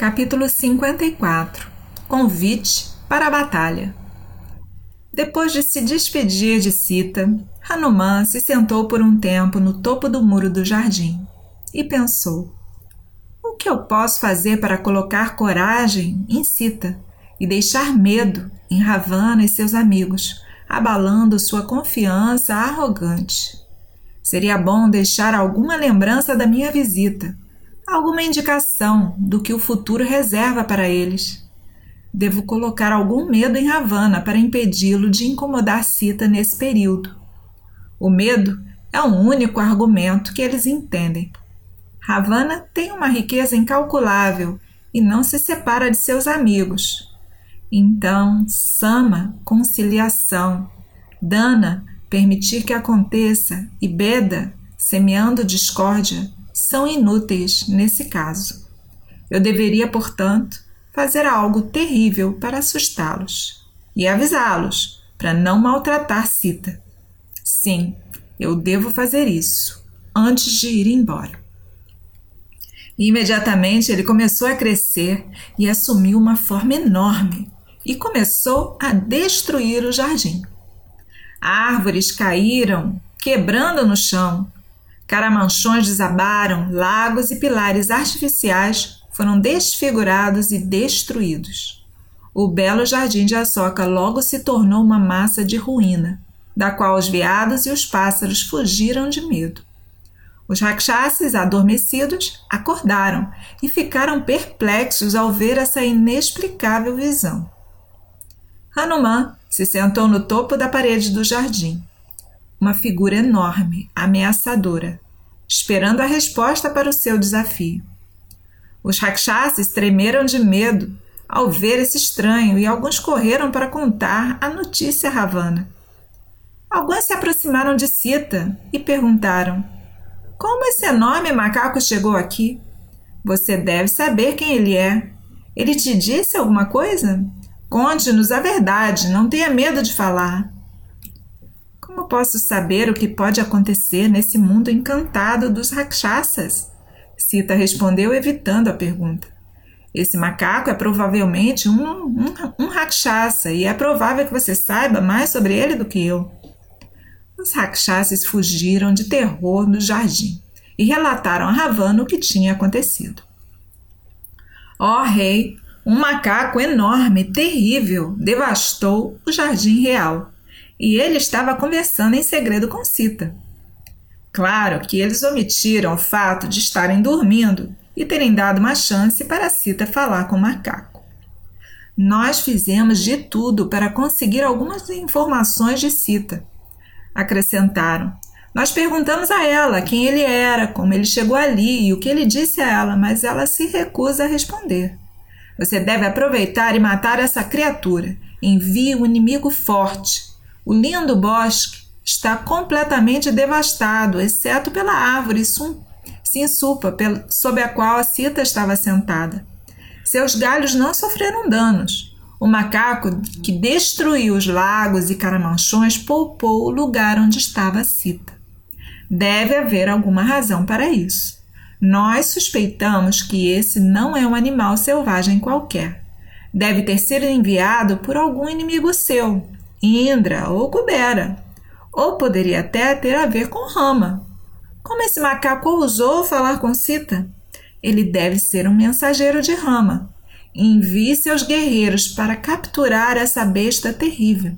Capítulo 54 Convite para a batalha. Depois de se despedir de Sita, Hanuman se sentou por um tempo no topo do muro do jardim e pensou: O que eu posso fazer para colocar coragem em Sita e deixar medo em Ravana e seus amigos, abalando sua confiança arrogante? Seria bom deixar alguma lembrança da minha visita alguma indicação do que o futuro reserva para eles. Devo colocar algum medo em Ravana para impedi-lo de incomodar Sita nesse período. O medo é o único argumento que eles entendem. Ravana tem uma riqueza incalculável e não se separa de seus amigos. Então, Sama, conciliação, Dana, permitir que aconteça, e Beda, semeando discórdia, são inúteis nesse caso. Eu deveria, portanto, fazer algo terrível para assustá-los e avisá-los para não maltratar Cita. Sim, eu devo fazer isso antes de ir embora. imediatamente ele começou a crescer e assumiu uma forma enorme e começou a destruir o jardim. Árvores caíram, quebrando no chão, Caramanchões desabaram, lagos e pilares artificiais foram desfigurados e destruídos. O belo jardim de Açoca logo se tornou uma massa de ruína, da qual os veados e os pássaros fugiram de medo. Os rakshasas, adormecidos, acordaram e ficaram perplexos ao ver essa inexplicável visão. Hanuman se sentou no topo da parede do jardim uma figura enorme, ameaçadora, esperando a resposta para o seu desafio. Os rakshasas tremeram de medo ao ver esse estranho e alguns correram para contar a notícia a Ravana. Alguns se aproximaram de Sita e perguntaram: Como esse enorme macaco chegou aqui? Você deve saber quem ele é. Ele te disse alguma coisa? Conte-nos a verdade, não tenha medo de falar. Como posso saber o que pode acontecer nesse mundo encantado dos rakshasas? Sita respondeu, evitando a pergunta. Esse macaco é provavelmente um, um, um rakshasa e é provável que você saiba mais sobre ele do que eu. Os rakshasas fugiram de terror no jardim e relataram a Ravana o que tinha acontecido. Ó oh, rei, um macaco enorme, terrível, devastou o jardim real e ele estava conversando em segredo com Cita. Claro que eles omitiram o fato de estarem dormindo e terem dado uma chance para Cita falar com o macaco. Nós fizemos de tudo para conseguir algumas informações de Cita. Acrescentaram. Nós perguntamos a ela quem ele era, como ele chegou ali e o que ele disse a ela, mas ela se recusa a responder. Você deve aproveitar e matar essa criatura. Envie um inimigo forte o lindo bosque está completamente devastado, exceto pela árvore sinsupa sob a qual a cita estava sentada. Seus galhos não sofreram danos. O macaco que destruiu os lagos e caramanchões poupou o lugar onde estava a cita. Deve haver alguma razão para isso. Nós suspeitamos que esse não é um animal selvagem qualquer. Deve ter sido enviado por algum inimigo seu, Indra ou Kubera, ou poderia até ter a ver com Rama. Como esse macaco ousou falar com Sita? Ele deve ser um mensageiro de Rama. Envie seus guerreiros para capturar essa besta terrível.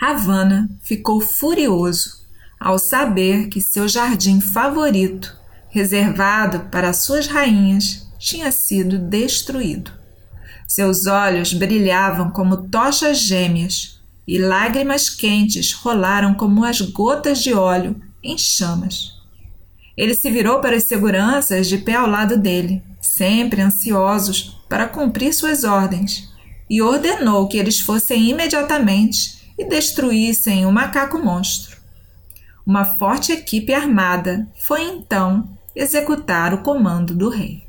Ravana ficou furioso ao saber que seu jardim favorito, reservado para suas rainhas, tinha sido destruído. Seus olhos brilhavam como tochas gêmeas e lágrimas quentes rolaram como as gotas de óleo em chamas. Ele se virou para as seguranças de pé ao lado dele, sempre ansiosos para cumprir suas ordens, e ordenou que eles fossem imediatamente e destruíssem o macaco monstro. Uma forte equipe armada foi então executar o comando do rei.